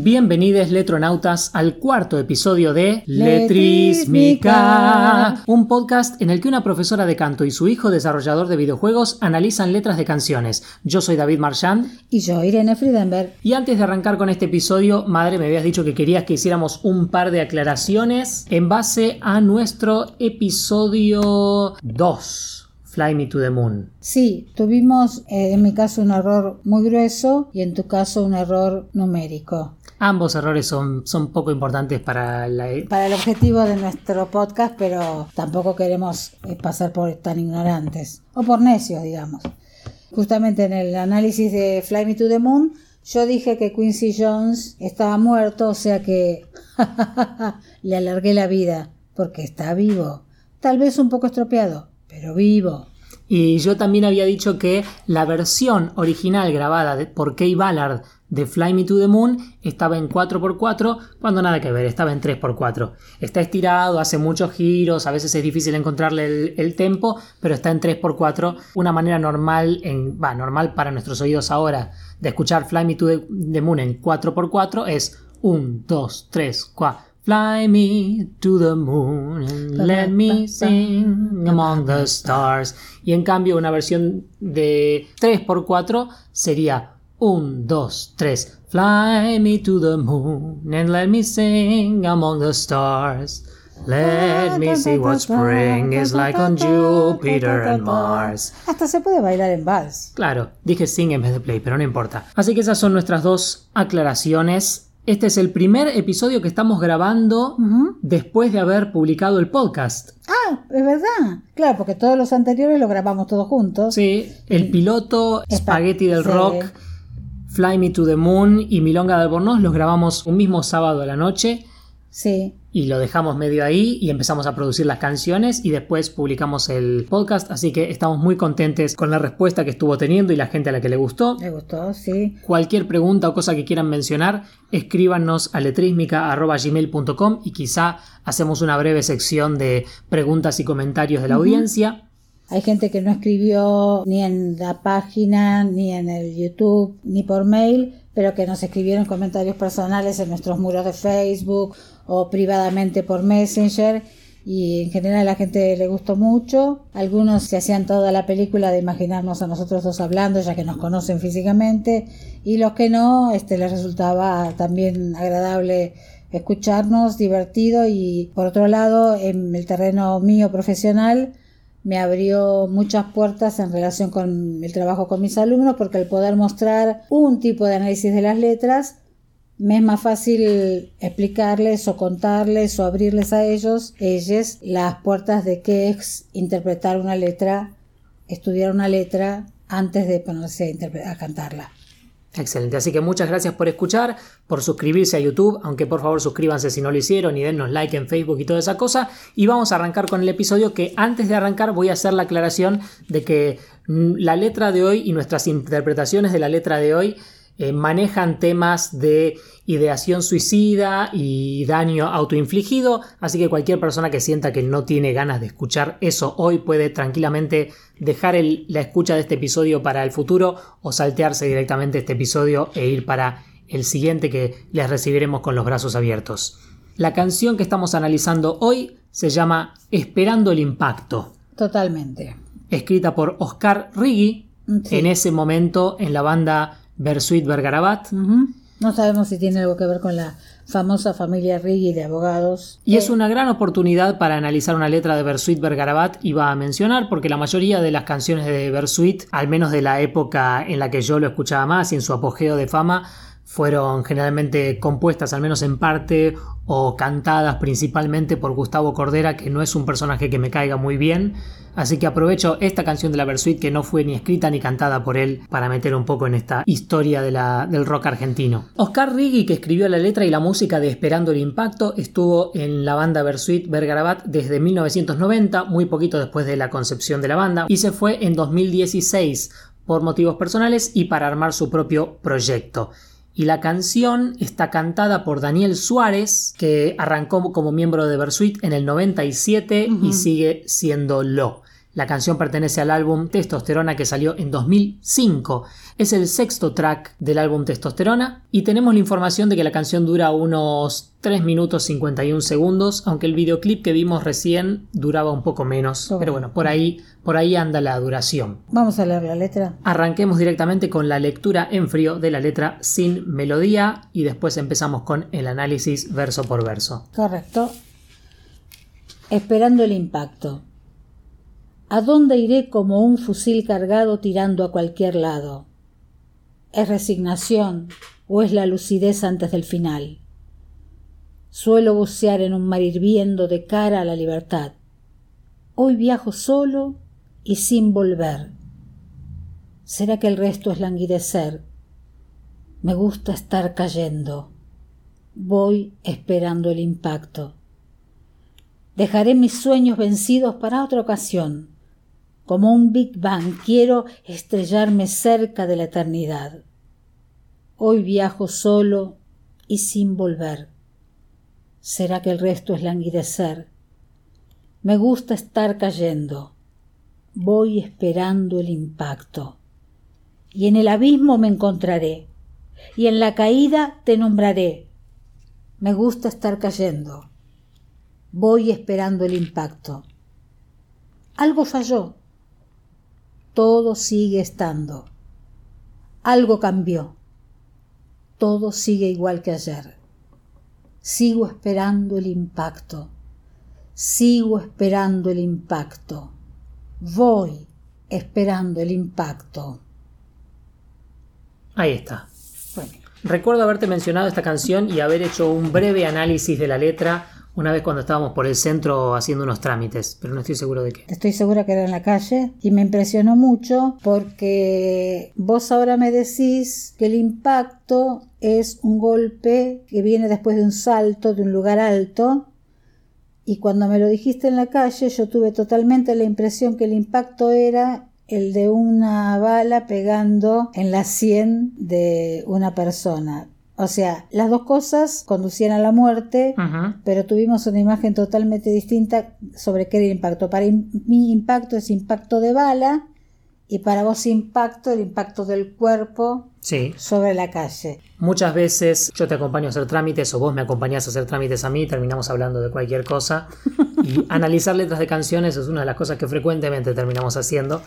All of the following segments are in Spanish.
Bienvenidos letronautas al cuarto episodio de Letrísmica, un podcast en el que una profesora de canto y su hijo desarrollador de videojuegos analizan letras de canciones. Yo soy David Marchand y yo Irene Friedenberg. Y antes de arrancar con este episodio, madre, me habías dicho que querías que hiciéramos un par de aclaraciones en base a nuestro episodio 2. Fly Me to the Moon. Sí, tuvimos eh, en mi caso un error muy grueso y en tu caso un error numérico. Ambos errores son, son poco importantes para, la... E- para el objetivo de nuestro podcast, pero tampoco queremos eh, pasar por tan ignorantes o por necios, digamos. Justamente en el análisis de Fly Me to the Moon, yo dije que Quincy Jones estaba muerto, o sea que le alargué la vida, porque está vivo. Tal vez un poco estropeado, pero vivo. Y yo también había dicho que la versión original grabada por Kay Ballard de Fly Me to the Moon estaba en 4x4 cuando nada que ver, estaba en 3x4. Está estirado, hace muchos giros, a veces es difícil encontrarle el, tempo, pero está en 3x4, una manera normal, en, va, normal para nuestros oídos ahora de escuchar Fly Me to the, Moon en 4x4 es 1, 2, 3, 4. Fly me to the moon and let me sing among the stars. Y en cambio una versión de 3x4 sería 1, 2, 3. Fly me to the moon and let me sing among the stars. Let me see what spring is like on Jupiter and Mars. Hasta se puede bailar en vals. Claro, dije sing en vez de play, pero no importa. Así que esas son nuestras dos aclaraciones. Este es el primer episodio que estamos grabando después de haber publicado el podcast. Ah, es verdad. Claro, porque todos los anteriores lo grabamos todos juntos. Sí, el piloto, Spaghetti del Rock Fly Me to the Moon y Milonga de Albornoz los grabamos un mismo sábado a la noche. Sí. Y lo dejamos medio ahí y empezamos a producir las canciones y después publicamos el podcast. Así que estamos muy contentes con la respuesta que estuvo teniendo y la gente a la que le gustó. Le gustó, sí. Cualquier pregunta o cosa que quieran mencionar, escríbanos a letrismica.gmail.com y quizá hacemos una breve sección de preguntas y comentarios de la audiencia. Hay gente que no escribió ni en la página, ni en el YouTube, ni por mail, pero que nos escribieron comentarios personales en nuestros muros de Facebook o privadamente por Messenger. Y en general a la gente le gustó mucho. Algunos se hacían toda la película de imaginarnos a nosotros dos hablando, ya que nos conocen físicamente, y los que no, este les resultaba también agradable escucharnos, divertido. Y por otro lado, en el terreno mío profesional, me abrió muchas puertas en relación con el trabajo con mis alumnos porque al poder mostrar un tipo de análisis de las letras me es más fácil explicarles o contarles o abrirles a ellos, ellas, las puertas de qué es interpretar una letra, estudiar una letra antes de ponerse a cantarla. Excelente, así que muchas gracias por escuchar, por suscribirse a YouTube, aunque por favor suscríbanse si no lo hicieron y dennos like en Facebook y toda esa cosa. Y vamos a arrancar con el episodio que antes de arrancar voy a hacer la aclaración de que mm, la letra de hoy y nuestras interpretaciones de la letra de hoy eh, manejan temas de ideación suicida y daño autoinfligido, así que cualquier persona que sienta que no tiene ganas de escuchar eso hoy puede tranquilamente dejar la escucha de este episodio para el futuro o saltearse directamente este episodio e ir para el siguiente que les recibiremos con los brazos abiertos. La canción que estamos analizando hoy se llama Esperando el Impacto. Totalmente. Escrita por Oscar Riggi, en ese momento en la banda Bersuit Vergarabat. No sabemos si tiene algo que ver con la famosa familia Riggi de abogados. Y es eh, una gran oportunidad para analizar una letra de Bersuit Vergarabat, iba a mencionar, porque la mayoría de las canciones de Bersuit, al menos de la época en la que yo lo escuchaba más y en su apogeo de fama, fueron generalmente compuestas, al menos en parte, o cantadas principalmente por Gustavo Cordera, que no es un personaje que me caiga muy bien. Así que aprovecho esta canción de la Versuit que no fue ni escrita ni cantada por él para meter un poco en esta historia de la, del rock argentino. Oscar Riggi, que escribió la letra y la música de Esperando el Impacto, estuvo en la banda Versuit Vergarabat desde 1990, muy poquito después de la concepción de la banda, y se fue en 2016 por motivos personales y para armar su propio proyecto y la canción está cantada por Daniel Suárez, que arrancó como miembro de Versuit en el 97 y sigue siendo lo. La canción pertenece al álbum Testosterona que salió en 2005. Es el sexto track del álbum Testosterona y tenemos la información de que la canción dura unos 3 minutos 51 segundos, aunque el videoclip que vimos recién duraba un poco menos. Pero bueno, por ahí, por ahí anda la duración. Vamos a leer la letra. Arranquemos directamente con la lectura en frío de la letra sin melodía y después empezamos con el análisis verso por verso. Correcto. Esperando el impacto. ¿A dónde iré como un fusil cargado tirando a cualquier lado? ¿Es resignación o es la lucidez antes del final? Suelo bucear en un mar hirviendo de cara a la libertad. Hoy viajo solo y sin volver. ¿Será que el resto es languidecer? Me gusta estar cayendo. Voy esperando el impacto. Dejaré mis sueños vencidos para otra ocasión como un Big Bang quiero estrellarme cerca de la eternidad. Hoy viajo solo y sin volver. ¿Será que el resto es languidecer? Me gusta estar cayendo. Voy esperando el impacto. Y en el abismo me encontraré. Y en la caída te nombraré. Me gusta estar cayendo. Voy esperando el impacto. Algo falló todo sigue estando. Algo cambió. Todo sigue igual que ayer. Sigo esperando el impacto. Sigo esperando el impacto. Voy esperando el impacto. Ahí está. Recuerdo haberte mencionado esta canción y haber hecho un breve análisis de la letra una vez cuando estábamos por el centro haciendo unos trámites, pero no estoy seguro de qué. Estoy segura que era en la calle y me impresionó mucho porque vos ahora me decís que el impacto es un golpe que viene después de un salto de un lugar alto y cuando me lo dijiste en la calle yo tuve totalmente la impresión que el impacto era el de una bala pegando en la sien de una persona. O sea, las dos cosas conducían a la muerte, pero tuvimos una imagen totalmente distinta sobre qué era el impacto. Para mi impacto es impacto de bala y para vos impacto, el impacto del cuerpo sobre la calle. Muchas veces yo te acompaño a hacer trámites o vos me acompañás a hacer trámites a mí, terminamos hablando de cualquier cosa y analizar letras de canciones es una de las cosas que frecuentemente terminamos haciendo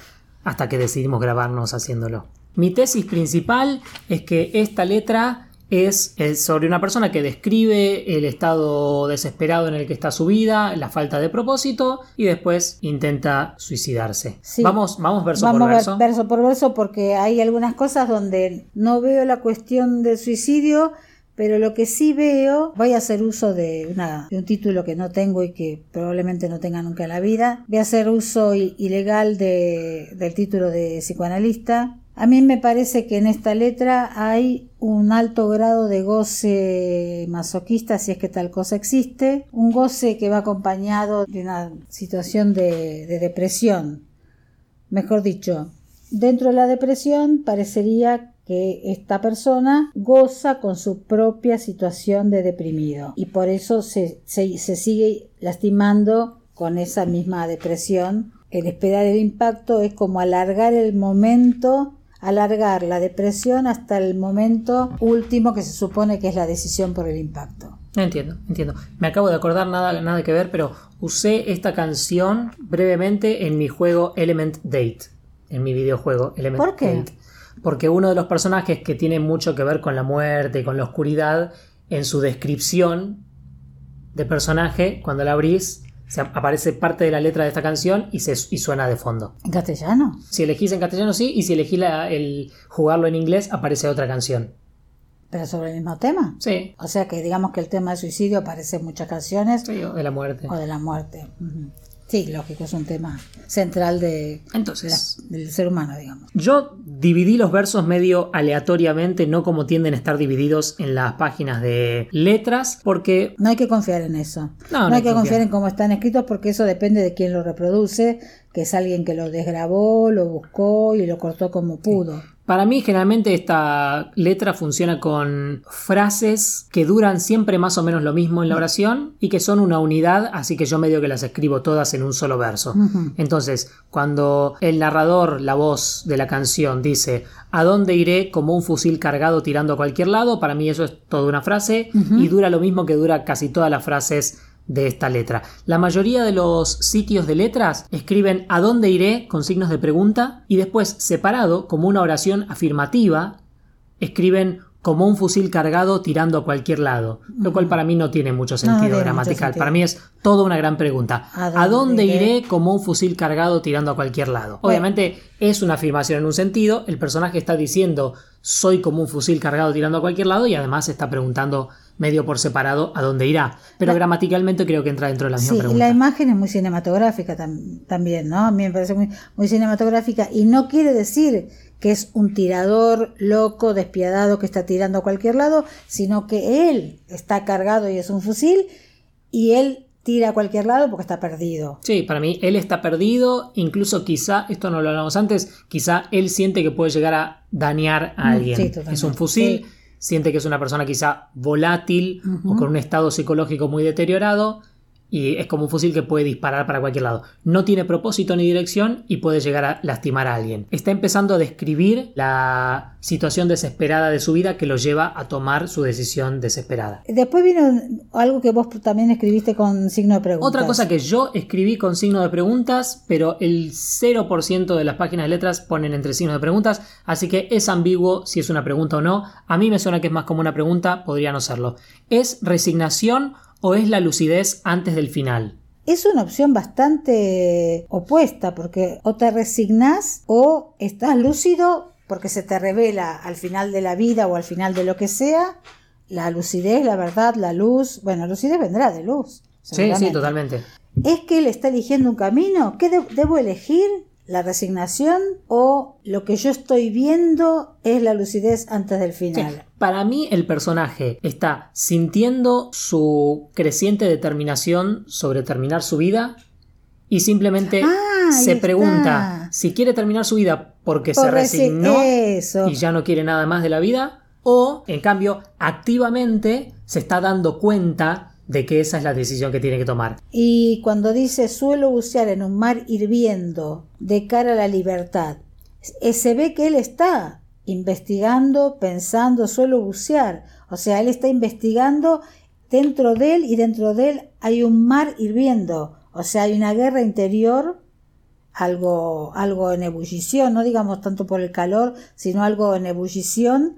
hasta que decidimos grabarnos haciéndolo. Mi tesis principal es que esta letra es, sobre una persona que describe el estado desesperado en el que está su vida, la falta de propósito y después intenta suicidarse. Vamos, vamos verso por verso. verso por verso porque hay algunas cosas donde no veo la cuestión del suicidio, pero lo que sí veo, voy a hacer uso de, una, de un título que no tengo y que probablemente no tenga nunca en la vida. Voy a hacer uso ilegal de, del título de psicoanalista a mí me parece que en esta letra hay un alto grado de goce masoquista, si es que tal cosa existe, un goce que va acompañado de una situación de, depresión. Mejor dicho, dentro de la depresión parecería que esta persona goza con su propia situación de deprimido y por eso se, se, sigue lastimando con esa misma depresión. El esperar el impacto es como alargar el momento alargar la depresión hasta el momento último que se supone que es la decisión por el impacto. Entiendo, entiendo. Me acabo de acordar nada, nada que ver, pero usé esta canción brevemente en mi juego Element Date, en mi videojuego Element ¿Por qué? Date. Porque uno de los personajes que tiene mucho que ver con la muerte y con la oscuridad, en su descripción de personaje, cuando la abrís, aparece parte de la letra de esta canción y, se, y suena de fondo. ¿En castellano? Si elegís en castellano, sí, y si elegís el jugarlo en inglés, aparece otra canción. ¿Pero sobre el mismo tema? Sí. O sea que digamos que el tema del suicidio aparece en muchas canciones. Sí, o de la muerte. O de la muerte. Sí, lógico, es un tema central de, Entonces, del ser humano, digamos. Yo dividí los versos medio aleatoriamente, no como tienden a estar divididos en las páginas de letras, porque... No hay que confiar en eso. No, hay, que confiar. en cómo están escritos porque eso depende de quién lo reproduce, que es alguien que lo desgrabó, lo buscó y lo cortó como pudo. Para mí generalmente esta letra funciona con frases que duran siempre más o menos lo mismo en la oración y que son una unidad, así que yo medio que las escribo todas en un solo verso. Entonces, cuando el narrador, la voz de la canción dice ¿A dónde iré como un fusil cargado tirando a cualquier lado? Para mí eso es toda una frase y dura lo mismo que dura casi todas las frases de esta letra. La mayoría de los sitios de letras escriben a dónde iré con signos de pregunta y después separado como una oración afirmativa escriben como un fusil cargado tirando a cualquier lado, lo cual para mí no tiene mucho sentido gramatical. Para mí es toda una gran pregunta. ¿A dónde, iré? como un fusil cargado tirando a cualquier lado? Obviamente es una afirmación en un sentido, el personaje está diciendo soy como un fusil cargado tirando a cualquier lado y además está preguntando medio por separado a dónde irá. Pero gramaticalmente creo que entra dentro de la misma sí, La imagen es muy cinematográfica también, ¿no? A mí me parece muy, muy cinematográfica y no quiere decir que es un tirador loco, despiadado, que está tirando a cualquier lado, sino que él está cargado y es un fusil y él tira a cualquier lado porque está perdido. Sí, para mí él está perdido, incluso quizá, esto no lo hablamos antes, quizá él siente que puede llegar a dañar a mm, alguien. es un fusil, siente que es una persona quizá volátil o con un estado psicológico muy deteriorado y es como un fusil que puede disparar para cualquier lado. No tiene propósito ni dirección y puede llegar a lastimar a alguien. Está empezando a describir la situación desesperada de su vida que lo lleva a tomar su decisión desesperada. Después vino algo que vos también escribiste con signo de preguntas. Otra cosa que yo escribí con signo de preguntas, pero el 0% de las páginas de letras ponen entre signos de preguntas, así que es ambiguo si es una pregunta o no. A mí me suena que es más como una pregunta, podría no serlo. ¿Es resignación o es la lucidez antes del final? Es una opción bastante opuesta porque o te resignas o estás lúcido porque se te revela al final de la vida o al final de lo que sea la lucidez, la verdad, la luz. Bueno, lucidez vendrá de luz. Sí, sí, totalmente. ¿Es que él está eligiendo un camino? ¿Qué debo elegir? La resignación o lo que yo estoy viendo es la lucidez antes del final. Para mí el personaje está sintiendo su creciente determinación sobre terminar su vida y simplemente ah, se pregunta si quiere terminar su vida porque se resignó y ya no quiere nada más de la vida o en cambio activamente se está dando cuenta de que esa es la decisión que tiene que tomar. Y cuando dice suelo bucear en un mar hirviendo de cara a la libertad, eh, se ve que él está investigando, pensando, suelo bucear. O sea, él está investigando dentro de él y dentro de él hay un mar hirviendo. O sea, hay una guerra interior, algo, algo en ebullición, no digamos tanto por el calor, sino algo en ebullición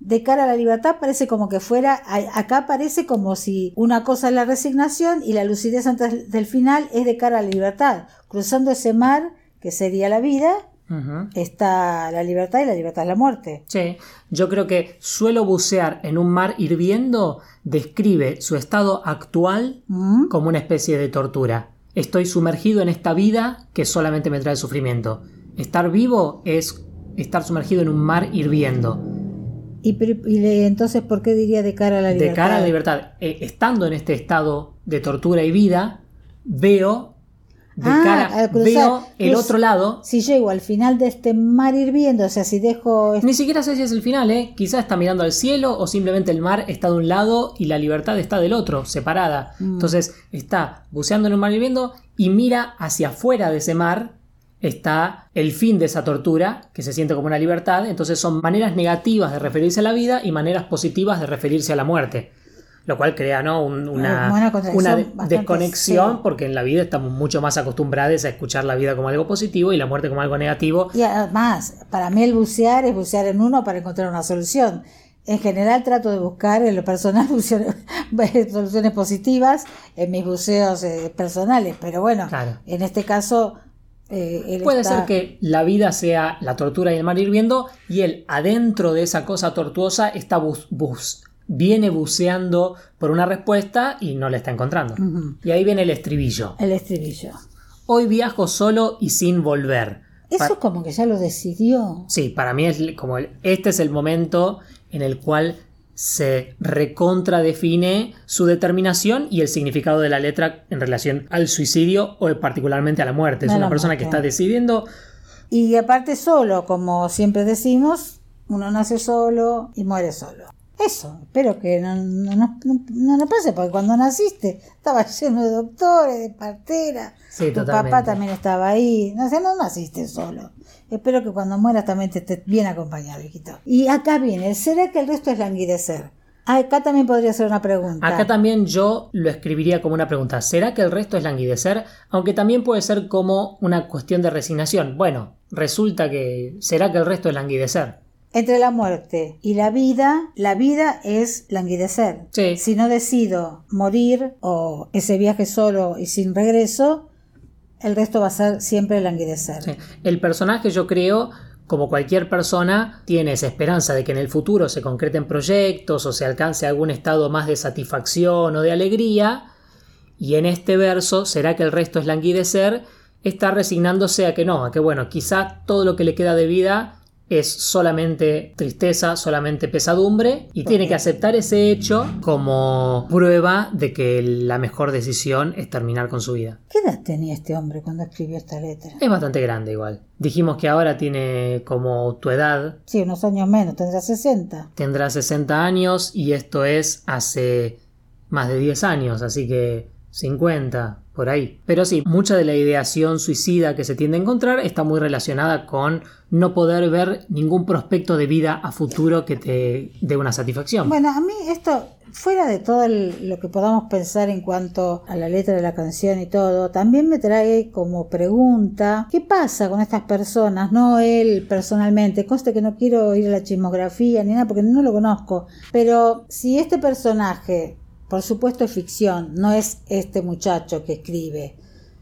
de cara a la libertad parece como que fuera, acá parece como si una cosa es la resignación y la lucidez antes del final es de cara a la libertad. Cruzando ese mar, que sería la vida, está la libertad y la libertad es la muerte. Sí, yo creo que suelo bucear en un mar hirviendo describe su estado actual mm. como una especie de tortura. Estoy sumergido en esta vida que solamente me trae sufrimiento. Estar vivo es estar sumergido en un mar hirviendo ¿Y, entonces por qué diría de cara a la libertad? De cara a la libertad. Eh, estando en este estado de tortura y vida, veo de ah, cara, veo el otro lado. Si llego al final de este mar hirviendo, o sea, si dejo. Ni siquiera sé si es el final, ¿eh? Quizás está mirando al cielo o simplemente el mar está de un lado y la libertad está del otro, separada. Mm. Entonces está buceando en un mar hirviendo y mira hacia afuera de ese mar está el fin de esa tortura, que se siente como una libertad, entonces son maneras negativas de referirse a la vida y maneras positivas de referirse a la muerte. Lo cual crea ¿no? una, desconexión porque en la vida estamos mucho más acostumbrados a escuchar la vida como algo positivo y la muerte como algo negativo. Y además, para mí el bucear es bucear en uno para encontrar una solución. En general trato de buscar en lo personal soluciones positivas en mis buceos eh, personales, pero bueno, en este caso eh, Puede ser que la vida sea la tortura y el mar hirviendo y él adentro de esa cosa tortuosa está bus, bus viene buceando por una respuesta y no la está encontrando. Y ahí viene el estribillo. El estribillo. Hoy viajo solo y sin volver. Eso como que ya lo decidió. Sí, para mí es como este es el momento en el cual se recontradefine su determinación y el significado de la letra en relación al suicidio o particularmente a la muerte. Es una persona que está decidiendo Y aparte solo, como siempre decimos, uno nace solo y muere solo. Eso, espero que no, no, no, no, no pase, porque cuando naciste estaba lleno de doctores, de parteras, Sí, tu totalmente. papá también estaba ahí, no sé, no naciste solo. Espero que cuando mueras también te estés bien acompañado, hijito. Y acá viene, ¿será que el resto es languidecer? Ah, Acá también podría ser una pregunta. Acá también yo lo escribiría como una pregunta. ¿Será que el resto es languidecer? Aunque también puede ser como una cuestión de resignación. Bueno, resulta que... ¿Será que el resto es languidecer? Entre la muerte y la vida, la vida es languidecer. Sí. Si no decido morir o ese viaje solo y sin regreso, el resto va a ser siempre languidecer. El personaje yo creo, como cualquier persona, tiene esa esperanza de que en el futuro se concreten proyectos o se alcance algún estado más de satisfacción o de alegría. Y en este verso, ¿será que el resto es languidecer? Está resignándose a que no, a que bueno, quizá todo lo que le queda de vida es solamente tristeza, solamente pesadumbre y tiene que aceptar ese hecho como prueba de que la mejor decisión es terminar con su vida. ¿Qué edad tenía este hombre cuando escribió esta letra? Es bastante grande igual. Dijimos que ahora tiene como tu edad, Sí, unos años menos, tendrá 60. tendrá 60 años y esto es hace más de 10 años, así que 50, por ahí. Pero sí, mucha de la ideación suicida que se tiende a encontrar está muy relacionada con no poder ver ningún prospecto de vida a futuro que te dé una satisfacción. Bueno, a mí esto, fuera de todo lo que podamos pensar en cuanto a la letra de la canción y todo, también me trae como pregunta, ¿qué pasa con estas personas? No él personalmente, conste que no quiero ir a la chismografía ni nada porque no lo conozco, pero si este personaje, por supuesto es ficción, no es este muchacho que escribe,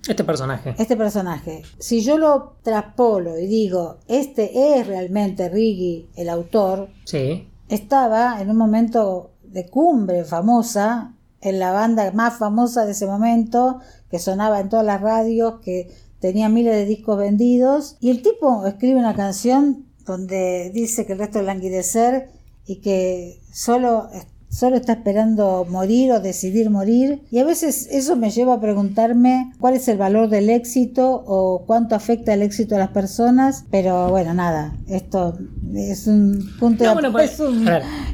Este personaje. este personaje, si yo lo traspolo y digo, este es realmente Riggy, el autor, Sí. estaba en un momento de cumbre famosa, en la banda más famosa de ese momento, que sonaba en todas las radios, que tenía miles de discos vendidos, y el tipo escribe una canción donde dice que el resto es languidecer y que solo solo está esperando morir o decidir morir. Y a veces eso me lleva a preguntarme cuál es el valor del éxito o cuánto afecta el éxito a las personas. Pero bueno nada esto es un punto No, de- bueno, pues, es, un,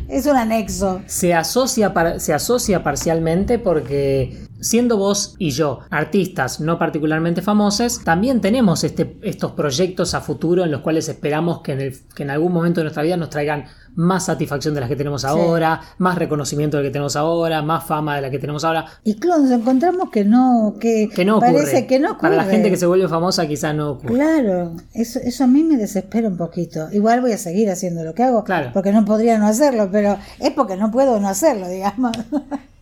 es un anexo. Se asocia, par- se asocia parcialmente porque siendo vos y yo artistas no particularmente famosos, también tenemos este, estos proyectos a futuro en los cuales esperamos que en, el- que en algún momento de nuestra vida nos traigan más satisfacción de las que tenemos ahora, más reconocimiento del que tenemos ahora, más fama de la que tenemos ahora. y claro nos encontramos que no que, Que no ocurre. parece que no ocurre Para la gente que se vuelve famosa quizá no ocurre. Claro, eso, eso a mí me desespera un poquito. Igual voy a seguir haciendo lo que hago, Claro. porque no podría no hacerlo, pero es porque no puedo no hacerlo, digamos.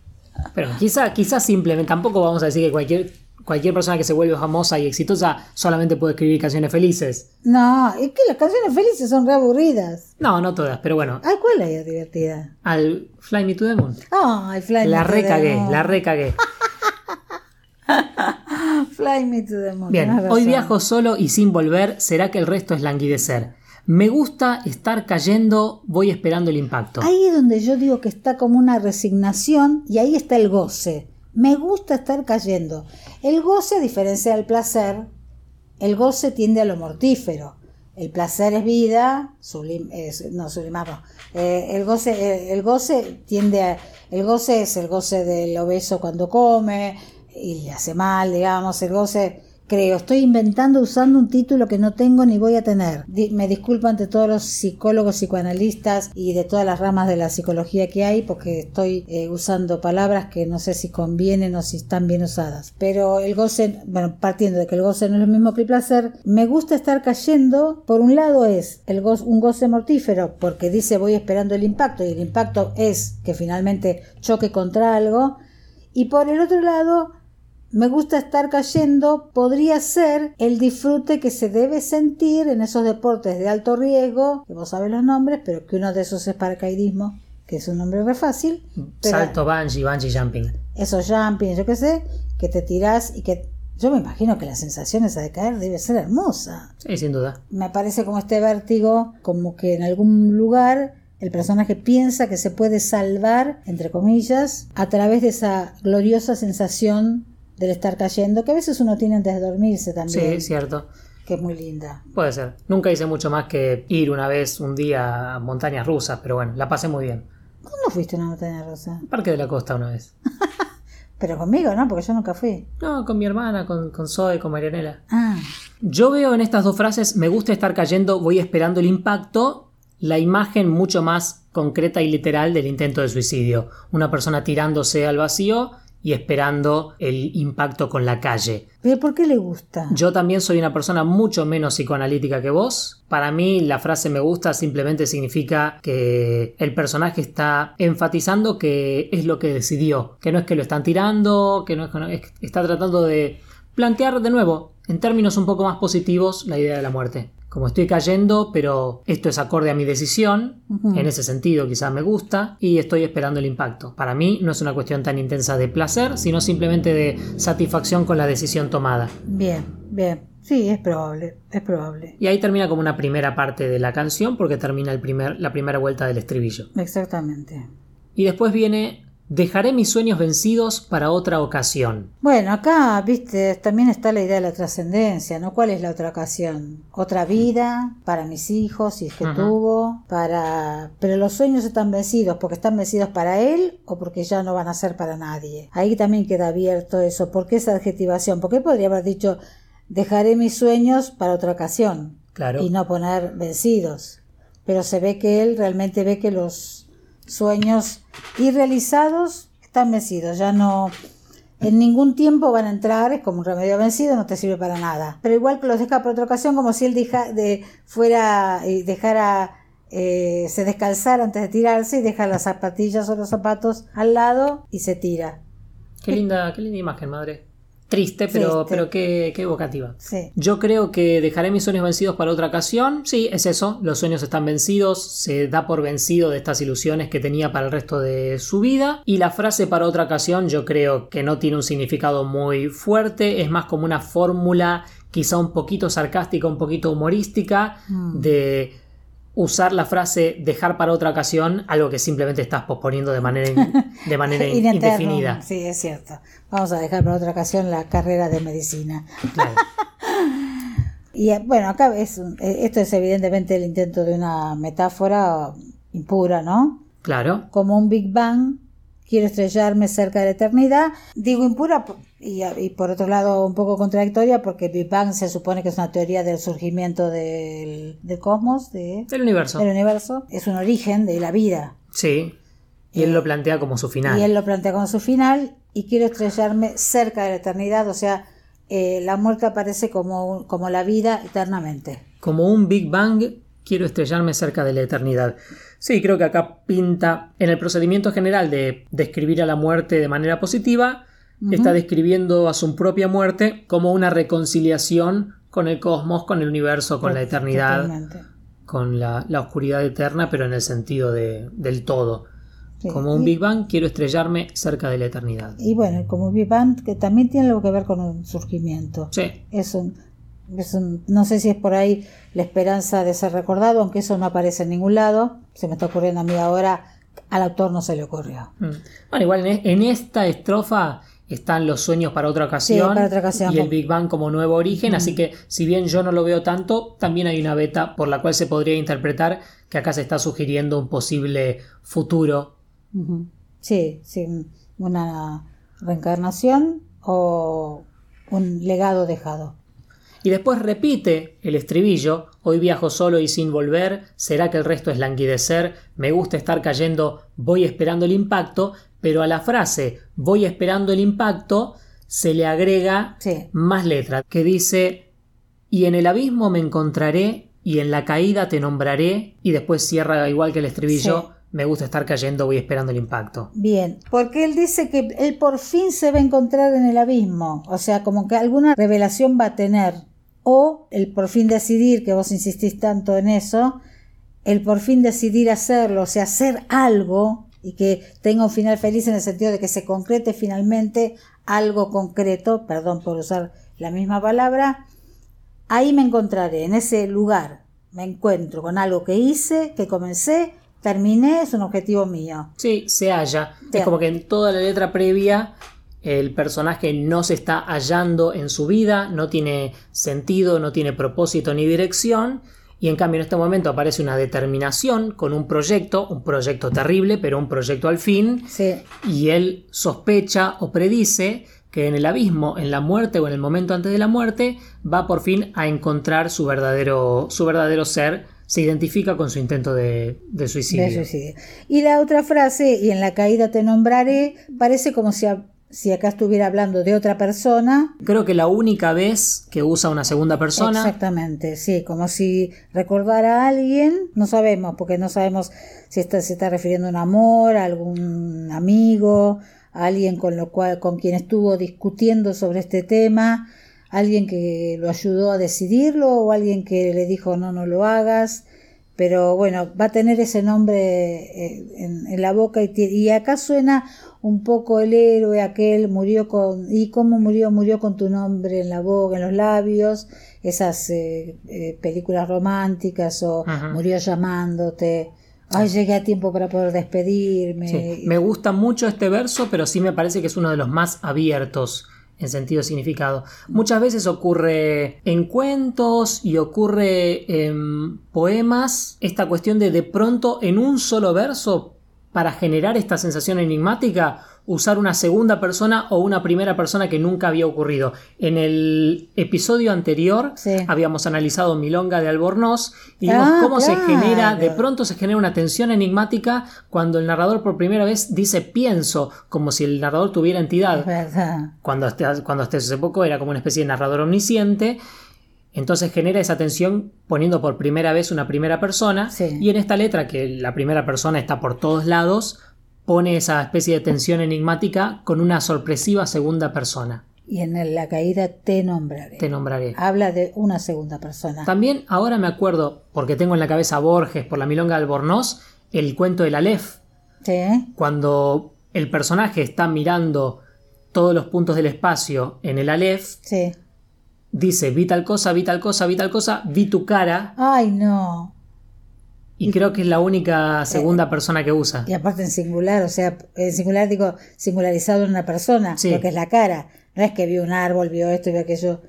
Pero quizá, quizá simplemente, tampoco vamos a decir que cualquier, cualquier persona que se vuelve famosa y exitosa solamente puede escribir canciones felices. No, es que las canciones felices son re aburridas. No, no todas, pero bueno, Ay, ¿cuál es divertida? al Fly Me to the Moon. Ay, Fly La Me to the recagué, Moon. la recagué. Fly Me to the Moon. Bien, hoy viajo solo y sin volver, ¿será que el resto es languidecer? Me gusta estar cayendo, voy esperando el impacto. Ahí es donde yo digo que está como una resignación y ahí está el goce. Me gusta estar cayendo. El goce, a diferencia del placer, el goce tiende a lo mortífero. El placer es vida, sublim- no sublimar, no. Eh, el goce, eh, el goce tiende a, el goce es el goce del obeso cuando come y le hace mal, digamos, el goce creo, estoy inventando usando un título que no tengo ni voy a tener. Me disculpo ante todos los psicólogos, psicoanalistas y de todas las ramas de la psicología que hay porque estoy eh, usando palabras que no sé si convienen o si están bien usadas. Pero el goce, bueno, partiendo de que el goce no es lo mismo que el placer, me gusta estar cayendo. Por un lado es un goce mortífero porque dice voy esperando el impacto y el impacto es que finalmente choque contra algo. Y por el otro lado, me gusta estar cayendo, podría ser el disfrute que se debe sentir en esos deportes de alto riesgo, que vos sabés los nombres, pero que uno de esos es paracaidismo, que es un nombre re fácil. Pero Salto bungee, bungee jumping. esos jumping, yo qué sé, que te tirás y que yo me imagino que la sensación esa de caer debe ser hermosa. Sí, sin duda. Me parece como este vértigo, como que en algún lugar el personaje piensa que se puede salvar, entre comillas, a través de esa gloriosa sensación del estar cayendo, que a veces uno tiene antes de dormirse Sí, también. es cierto. que es muy linda. Puede ser. Nunca hice mucho más que ir una vez, un día a montañas rusas, pero bueno, la pasé muy bien. ¿Cuándo fuiste a una montaña rusa? Parque de la Costa una vez. Pero conmigo, ¿no? Porque yo nunca fui. No, con mi hermana, con, con Zoe, con Marianela. Ah, Yo veo en estas dos frases, me gusta estar cayendo, voy esperando el impacto, la imagen mucho más concreta y literal del intento de suicidio. Una persona tirándose al vacío y esperando el impacto con la calle. ¿pero por qué le gusta? Yo también soy una persona mucho menos psicoanalítica que vos. Para mí la frase me gusta simplemente significa que el personaje está enfatizando que es lo que decidió, que no es que lo están tirando, que no es que no- es- está tratando de plantear de nuevo, en términos un poco más positivos, la idea de la muerte. Como estoy cayendo, pero esto es acorde a mi decisión, en ese sentido quizás me gusta, y estoy esperando el impacto. Para mí no es una cuestión tan intensa de placer, sino simplemente de satisfacción con la decisión tomada. Bien, bien. Sí, es probable, es probable. Y ahí termina como una primera parte de la canción porque termina el primer, la primera vuelta del estribillo. Exactamente. Y después viene Dejaré mis sueños vencidos para otra ocasión. Bueno, acá, viste, también está la idea de la trascendencia, ¿no? ¿Cuál es la otra ocasión? Otra vida para mis hijos, si es que tuvo, para... Pero los sueños están vencidos, porque están vencidos para él o porque ya no van a ser para nadie. Ahí también queda abierto eso. ¿Por qué esa adjetivación? Porque él podría haber dicho, dejaré mis sueños para otra ocasión Claro. y no poner vencidos. Pero se ve que él realmente ve que los sueños irrealizados están vencidos, ya no en ningún tiempo van a entrar, es como un remedio vencido, no te sirve para nada. Pero igual que los deja para otra ocasión, como si él fuera y dejara, eh, se descalzara antes de tirarse y deja las zapatillas o los zapatos al lado y se tira. Qué linda, qué linda imagen, madre. Triste, pero, Triste. pero qué, qué evocativa. Sí. Yo creo que dejaré mis sueños vencidos para otra ocasión. Sí, es eso. Los sueños están vencidos. Se da por vencido de estas ilusiones que tenía para el resto de su vida. Y la frase para otra ocasión yo creo que no tiene un significado muy fuerte. Es más como una fórmula quizá un poquito sarcástica, un poquito humorística Mm. de usar la frase dejar para otra ocasión algo que simplemente estás posponiendo de manera, in- de manera in- indefinida. Sí, es cierto. Vamos a dejar para otra ocasión la carrera de medicina. Claro. Y eh, bueno, acá es eh, esto es evidentemente el intento de una metáfora impura, ¿no? Claro. Como un Big Bang, quiero estrellarme cerca de la eternidad. Digo impura y, y por otro lado un poco contradictoria porque Big Bang se supone que es una teoría del surgimiento del, del cosmos, de- El universo. del universo. Es un origen de la vida. Sí. Y él lo plantea como su final. Y él lo plantea como su final y quiero estrellarme cerca de la eternidad, o sea, eh, la muerte aparece como, como la vida eternamente. Como un Big Bang, quiero estrellarme cerca de la eternidad. Sí, creo que acá pinta, en el procedimiento general de describir a la muerte de manera positiva, está describiendo a su propia muerte como una reconciliación con el cosmos, con el universo, con la eternidad, Totalmente. con la, la oscuridad eterna, pero en el sentido de- del todo. Sí. Como un Y- Big Bang, quiero estrellarme cerca de la eternidad. Y bueno, como Big Bang, que también tiene algo que ver con un surgimiento. Sí, Es un, es un- no sé si es por ahí la esperanza de ser recordado, aunque eso no aparece en ningún lado. Se me está ocurriendo a mí ahora, al autor no se le ocurrió. Mm. Bueno, igual en, e- en esta estrofa están los sueños para otra ocasión, para otra ocasión. y el Big Bang como nuevo origen, así que si bien yo no lo veo tanto, también hay una beta por la cual se podría interpretar que acá se está sugiriendo un posible futuro. Sí, sí, una reencarnación o un legado dejado. Y después repite el estribillo, hoy viajo solo y sin volver, será que el resto es languidecer, me gusta estar cayendo, voy esperando el impacto, pero a la frase voy esperando el impacto se le agrega Sí. más letra, que dice, y en el abismo me encontraré, y en la caída te nombraré, y después cierra igual que el estribillo, Sí. me gusta estar cayendo, voy esperando el impacto. Bien, porque él dice que él por fin se va a encontrar en el abismo, o sea, como que alguna revelación va a tener, o el por fin decidir, que vos insistís tanto en eso, el por fin decidir hacerlo, o sea, hacer algo y que tenga un final feliz en el sentido de que se concrete finalmente algo concreto, perdón por usar la misma palabra, ahí me encontraré, en ese lugar, me encuentro con algo que hice, que comencé, terminé, es un objetivo mío. Sí, se halla. Sí. Es como que en toda la letra previa el personaje no se está hallando en su vida, no tiene sentido, no tiene propósito ni dirección. Y en cambio en este momento aparece una determinación con un proyecto, un proyecto terrible, pero un proyecto al fin. Y él sospecha o predice que en el abismo, en la muerte o en el momento antes de la muerte, va por fin a encontrar su verdadero, su verdadero ser, se identifica con su intento de, suicidio. de, suicidio. Y la otra frase, y en la caída te nombraré, parece como si si acá estuviera hablando de otra persona. Creo que la única vez que usa una segunda persona. Exactamente, sí, como si recordara a alguien, no sabemos, porque no sabemos si está, se está refiriendo a un amor, a algún amigo, a alguien con lo cual, con quien estuvo discutiendo sobre este tema, alguien que lo ayudó a decidirlo o alguien que le dijo no, no lo hagas. Pero bueno, va a tener ese nombre eh, en, la boca y, y acá suena un poco el héroe aquel murió con y cómo murió murió con tu nombre en la boca en los labios esas eh, eh, películas románticas o murió llamándote. Ay llegué a tiempo para poder despedirme. Me gusta mucho este verso pero sí me parece que es uno de los más abiertos en sentido significado. Muchas veces ocurre en cuentos y ocurre en poemas esta cuestión de de pronto en un solo verso para generar esta sensación enigmática, usar una segunda persona o una primera persona que nunca había ocurrido. En el episodio anterior habíamos analizado Milonga de Albornoz y vimos ah, cómo se genera, de pronto se genera una tensión enigmática cuando el narrador por primera vez dice pienso, como si el narrador tuviera entidad. Cuando hasta, cuando hasta hace poco era como una especie de narrador omnisciente entonces genera esa tensión poniendo por primera vez una primera persona y en esta letra que la primera persona está por todos lados pone esa especie de tensión enigmática con una sorpresiva segunda persona. Y en la caída te nombraré. Te nombraré. Habla de una segunda persona. También ahora me acuerdo, porque tengo en la cabeza a Borges por la Milonga del Albornoz, el cuento del Aleph. Sí. Cuando el personaje está mirando todos los puntos del espacio en el Aleph. Sí dice, vi tal cosa, vi tal cosa, vi tal cosa, vi tu cara. Ay, no. Y, creo que es la única segunda persona que usa. Y aparte en singular, o sea, en singular digo, singularizado en una persona, lo que es la cara. No es que vio un árbol, vio esto vio aquello.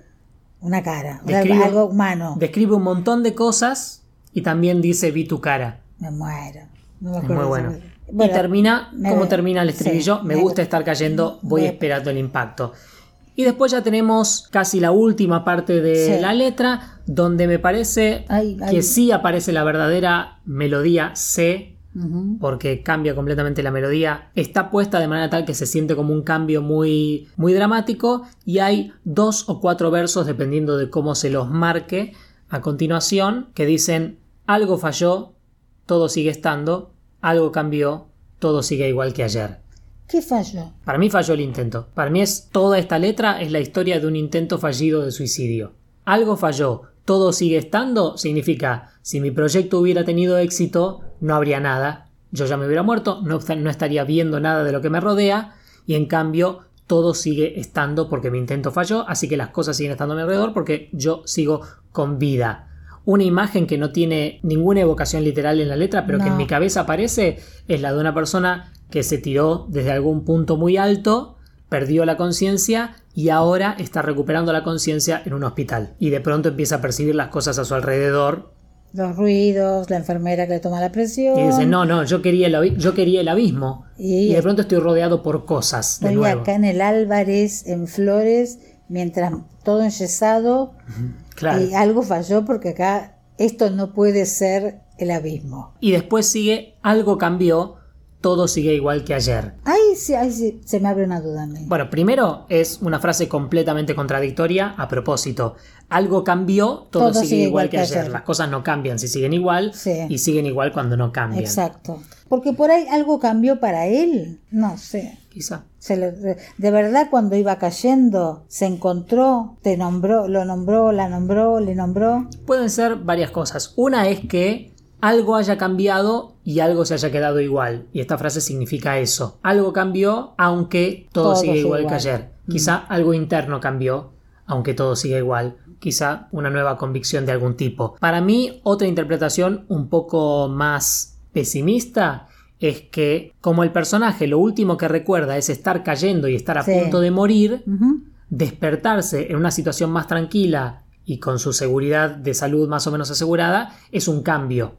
Una cara, algo humano. Describe un montón de cosas y también dice vi tu cara. Me muero. muy bueno. y termina, ¿cómo termina el estribillo? me, gusta estar cayendo, voy esperando el impacto. Y después ya tenemos casi la última parte de la letra, donde me parece que sí aparece la verdadera melodía C, porque cambia completamente la melodía. Está puesta de manera tal que se siente como un cambio muy, muy dramático y hay dos o cuatro versos, dependiendo de cómo se los marque, a continuación, que dicen algo falló, todo sigue estando, algo cambió, todo sigue igual que ayer. ¿Qué falló? Para mí falló el intento. Para mí es toda esta letra es la historia de un intento fallido de suicidio. Algo falló, todo sigue estando, significa si mi proyecto hubiera tenido éxito, no habría nada. Yo ya me hubiera muerto, no, no estaría viendo nada de lo que me rodea, y en cambio todo sigue estando porque mi intento falló, así que las cosas siguen estando a mi alrededor porque yo sigo con vida. Una imagen que no tiene ninguna evocación literal en la letra, pero que en mi cabeza aparece, es la de una persona que se tiró desde algún punto muy alto, perdió la conciencia y ahora está recuperando la conciencia en un hospital. Y de pronto empieza a percibir las cosas a su alrededor. Los ruidos, la enfermera que le toma la presión. Y dice, no, no, yo quería el, yo quería el abismo. Y, de pronto estoy rodeado por cosas. De estoy acá en el Álvarez, en Flores, mientras todo enyesado. Claro. Y algo falló porque acá esto no puede ser el abismo. Y después sigue, algo cambió todo sigue igual que ayer. Ahí sí, ahí sí, se me abre una duda a mí. Bueno, primero es una frase completamente contradictoria a propósito. Algo cambió, todo, sigue, igual, que, ayer. Las cosas no cambian si siguen igual y siguen igual cuando no cambian. Exacto. Porque por ahí algo cambió para él, no sé. Quizá. de verdad cuando iba cayendo se encontró, te nombró, lo nombró, la nombró, le nombró. Pueden ser varias cosas. Una es que algo haya cambiado y algo se haya quedado igual. Y esta frase significa eso. Algo cambió aunque todo, sigue igual, que ayer. Mm. Quizá algo interno cambió aunque todo sigue igual. Quizá una nueva convicción de algún tipo. Para mí, otra interpretación un poco más pesimista es que como el personaje lo último que recuerda es estar cayendo y estar a Sí. punto de morir, despertarse en una situación más tranquila y con su seguridad de salud más o menos asegurada es un cambio.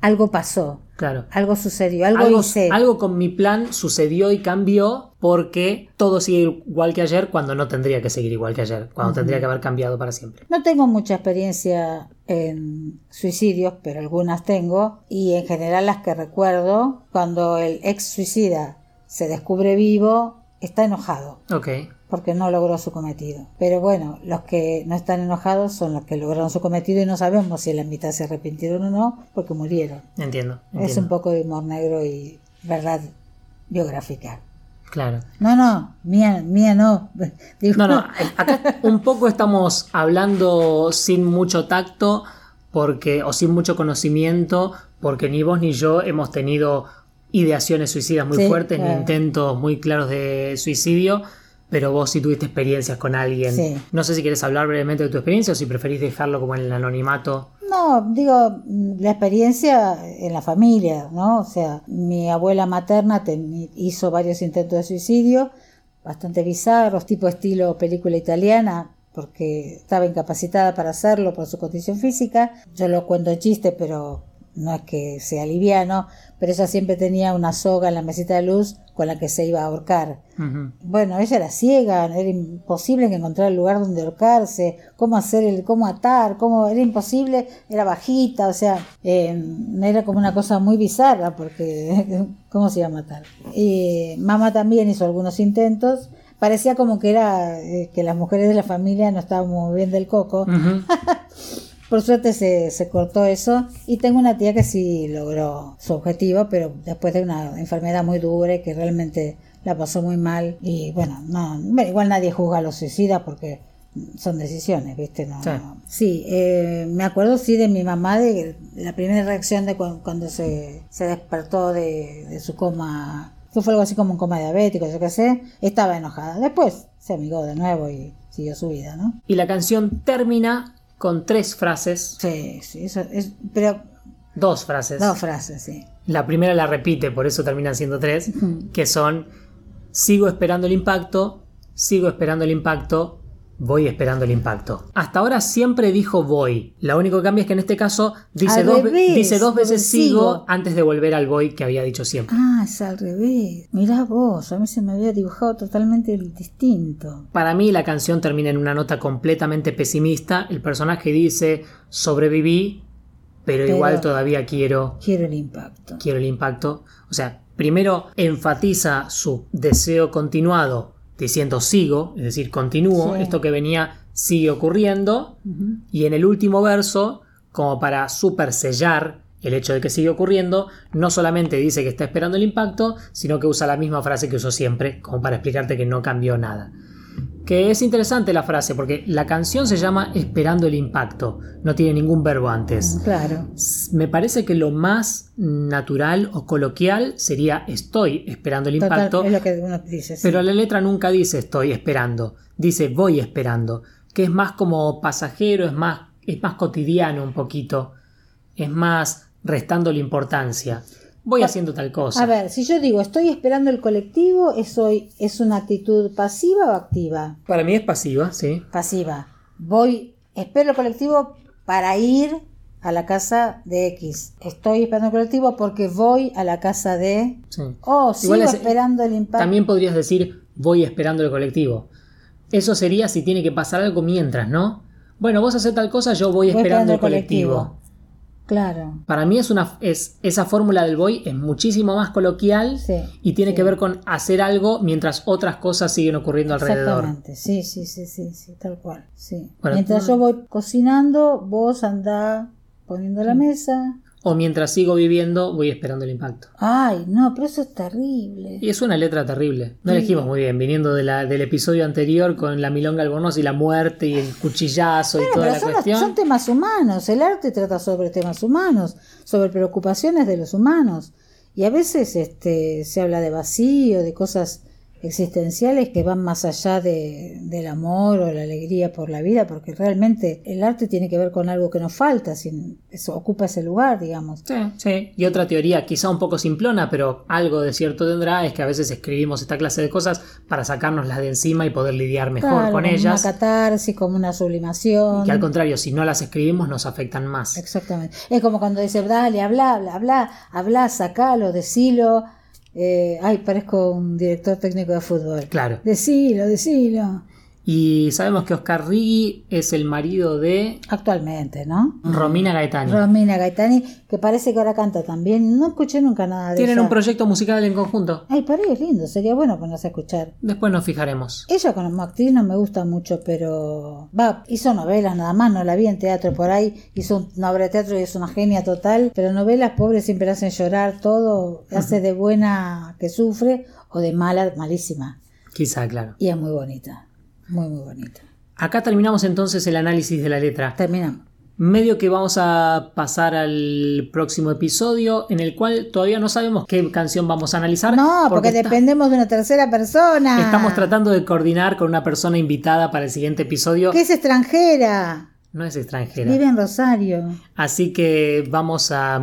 Algo pasó, Claro. algo sucedió, algo, Algo, hice. algo con mi plan sucedió y cambió porque todo sigue igual que ayer cuando no tendría que seguir igual que ayer, cuando tendría que haber cambiado para siempre. No tengo mucha experiencia en suicidios, pero algunas tengo. Y en general las que recuerdo, cuando el ex suicida se descubre vivo, está enojado Ok, porque no logró su cometido. Pero bueno, los que no están enojados son los que lograron su cometido y no sabemos si la mitad se arrepintieron o no porque murieron. entiendo. Es un poco de humor negro y verdad biográfica. Claro. No, no, mía, mía no. Digo, No, no, acá un poco estamos hablando sin mucho tacto porque o sin mucho conocimiento porque ni vos ni yo hemos tenido ideaciones suicidas muy Sí, fuertes ni intentos muy claros de suicidio, pero vos sí tuviste experiencias con alguien. Sí. No sé si quieres hablar brevemente de tu experiencia o si preferís dejarlo como en el anonimato. No, digo, mm, la experiencia en la familia, ¿no? O sea, mi abuela materna hizo varios intentos de suicidio, bastante bizarros, tipo estilo película italiana, porque estaba incapacitada para hacerlo por su condición física. Yo lo cuento en chiste, pero no es que sea liviano, pero ella siempre tenía una soga en la mesita de luz con la que se iba a ahorcar. Bueno, ella era ciega, era imposible que encontrar el lugar donde ahorcarse, cómo hacer el, cómo atar, cómo era imposible, era bajita, o sea, eh, era como una cosa muy bizarra porque cómo se iba a matar. Y mamá también hizo algunos intentos, parecía como que era eh, que las mujeres de la familia no estaban muy bien del coco. Por suerte se, se cortó eso y tengo una tía que sí logró su objetivo, pero después de una enfermedad muy dura y que realmente la pasó muy mal. Y bueno, no, igual nadie juzga a los suicidas porque son decisiones, ¿viste? No, Sí. no. Sí, eh, me acuerdo sí de mi mamá, de la primera reacción de cu- cuando se, se despertó de, de su coma, que fue algo así como un coma diabético, yo qué sé, estaba enojada. Después se amigó de nuevo y siguió su vida, ¿no? Y la canción termina con tres frases, Sí, sí, eso es, pero dos frases. dos frases, sí. La primera la repite, por eso terminan siendo tres, que son sigo esperando el impacto, sigo esperando el impacto, voy esperando el impacto. Hasta ahora siempre dijo voy. Lo único que cambia es que en este caso dice, Al dos, ve- revés, dice dos porque veces sigo, sigo. antes de volver al voy que había dicho siempre. Ah, es al revés. Mirá vos, a mí se me había dibujado totalmente distinto. Para mí la canción termina en una nota completamente pesimista. El personaje dice sobreviví, pero, Pero- igual todavía quiero Quiero el impacto. quiero el impacto. O sea, primero enfatiza su deseo continuado diciendo sigo, es decir, continúo, Sí. esto que venía sigue ocurriendo, y en el último verso, como para super sellar el hecho de que sigue ocurriendo, no solamente dice que está esperando el impacto, sino que usa la misma frase que usó siempre, como para explicarte que no cambió nada. Que es interesante la frase, porque la canción se llama Esperando el impacto, no tiene ningún verbo antes. Claro. Me parece que lo más natural o coloquial sería estoy esperando el Total, impacto, es lo que uno dice. sí. pero la letra nunca dice estoy esperando, dice voy esperando, que es más como pasajero, es más, es más cotidiano un poquito, es más restando la importancia. Voy haciendo tal cosa. A ver, si yo digo estoy esperando el colectivo, ¿eso es una actitud pasiva o activa? Para mí es pasiva, sí. Pasiva. Voy, espero el colectivo para ir a la casa de X. Estoy esperando el colectivo porque voy a la casa de... sí. Oh, sigo Igual es- esperando el impacto. También podrías decir voy esperando el colectivo. Eso sería si tiene que pasar algo mientras, ¿no? Bueno, vos haces tal cosa, yo voy, Voy esperando, el colectivo. Claro. Para mí es una es esa fórmula del voy es muchísimo más coloquial Sí, y tiene sí. que ver con hacer algo mientras otras cosas siguen ocurriendo alrededor. Exactamente, sí, sí, sí, sí, sí, tal cual, sí. Bueno, Mientras tú- yo voy cocinando, vos andá poniendo la mesa. O mientras sigo viviendo, voy esperando el impacto. Ay, no, pero eso es terrible. Y es una letra terrible. No Sí. elegimos muy bien, viniendo de la- del episodio anterior con la milonga albornoz y la muerte y el cuchillazo y toda pero la son, los- cuestión. son temas humanos, el arte trata sobre temas humanos, sobre preocupaciones de los humanos. Y a veces este, se habla de vacío, de cosas existenciales que van más allá de, del amor o la alegría por la vida, porque realmente el arte tiene que ver con algo que nos falta, sin, eso ocupa ese lugar, digamos. Sí, sí. Y otra teoría, quizá un poco simplona, pero algo de cierto tendrá, es que a veces escribimos esta clase de cosas para sacárnoslas de encima y poder lidiar mejor Claro, con como ellas. Una catarsis, como una sublimación. Que al contrario, si no las escribimos, nos afectan más. Exactamente. Es como cuando dice, dale, habla, habla, habla, habla, sacalo, decilo. Eh, ay, parezco un director técnico de fútbol. Claro. Decilo, decilo. Y sabemos que Oscar Riggi es el marido de Actualmente, ¿no? Romina Gaetani. Romina Gaetani, que parece que ahora canta también. No escuché nunca nada de Tienen ella. un proyecto musical en conjunto. Ay, para es lindo, sería bueno ponerse a escuchar. Después nos fijaremos. Ella como actriz no me gusta mucho, pero va, hizo novelas nada más, no la vi en teatro por ahí, hizo una obra de teatro y es una genia total, pero novelas pobres siempre la hacen llorar todo, hace de buena que sufre o de mala malísima. Quizá, claro. Y es muy bonita, muy muy bonita. Acá terminamos entonces el análisis de la letra. Terminamos. Medio que vamos a pasar al próximo episodio en el cual todavía no sabemos qué canción vamos a analizar. No, porque, está- dependemos de una tercera persona. estamos tratando de coordinar con una persona invitada para el siguiente episodio. Que es extranjera, No es extranjera. vive en Rosario. Así que vamos a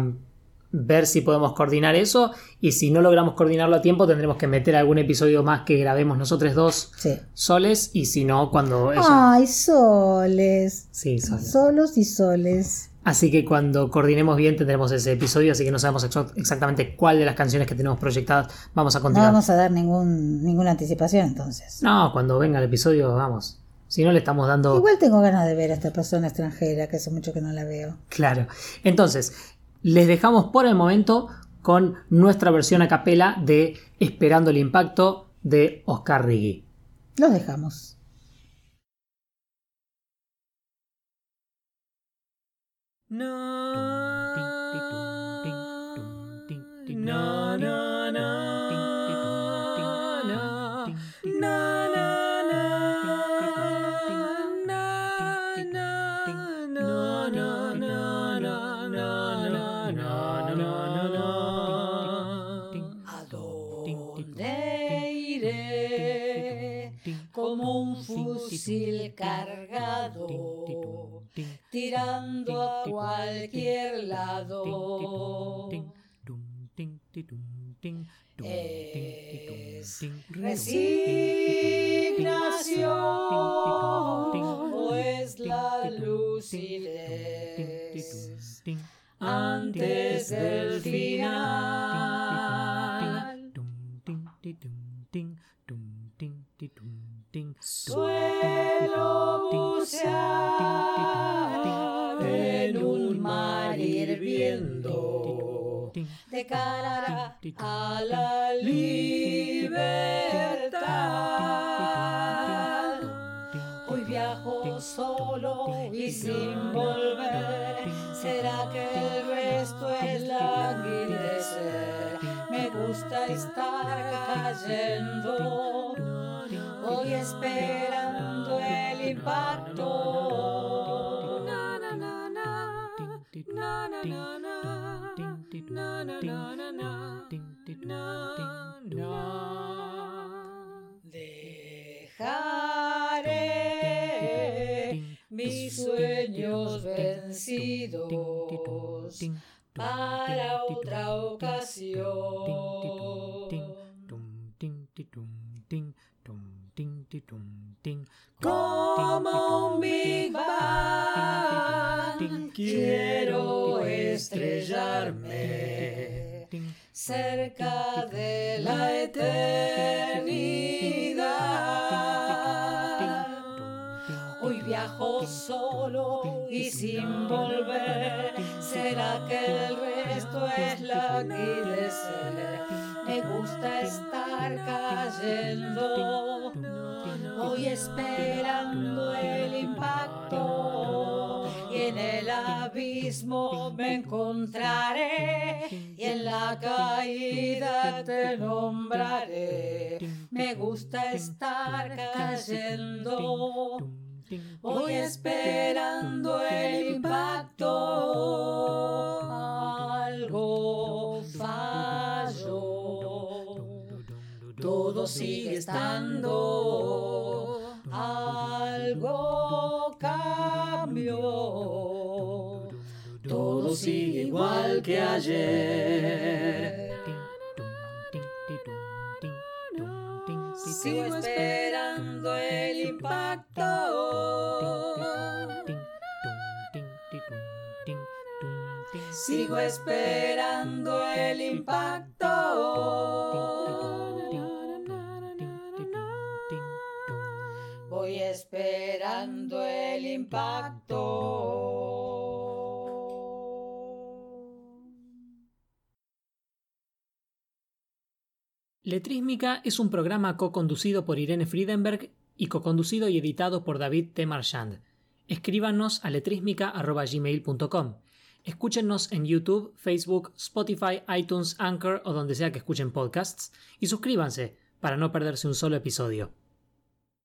ver si podemos coordinar eso y si no logramos coordinarlo a tiempo tendremos que meter algún episodio más que grabemos nosotros dos Sí. soles y si no cuando ella... Ay, soles. Sí, soles. Solos y soles. Así que cuando coordinemos bien tendremos ese episodio, así que no sabemos exa- exactamente cuál de las canciones que tenemos proyectadas vamos a No continuar. vamos a dar ningún, ninguna anticipación entonces. No, cuando venga el episodio, vamos. Si no le estamos dando... Igual tengo ganas de ver a esta persona extranjera, que hace mucho que no la veo. Claro. Entonces, les dejamos por el momento con nuestra versión a capela de Esperando el Impacto de Oscar Riggi. Los dejamos. ¿A fusil cargado, tirando a cualquier lado. Es Hoy esperando el impacto. Na, na. Na, na, na, na, na. Na, na. Dejaré mis sueños vencidos para otra ocasión. Como un Big Bang, quiero estrellarme cerca de la eternidad. Hoy viajo solo y sin volver. ¿Será que el resto es languidecer? Me gusta estar cayendo. Hoy esperando el impacto. Y en el abismo me encontraré. Y en la caída te nombraré. Me gusta estar cayendo. Voy esperando el impacto. Algo falló. todo sigue estando, todo sigue igual que ayer. Sigo esperando el impacto. Sigo esperando el impacto. Voy esperando el impacto. Letrísmica es un programa co-conducido por Irene Friedenberg y co-conducido y editado por David T. Marchand. Escríbanos a letrísmica.gmail.com. Escúchenos en YouTube, Facebook, Spotify, iTunes, Anchor o donde sea que escuchen podcasts y suscríbanse para no perderse un solo episodio.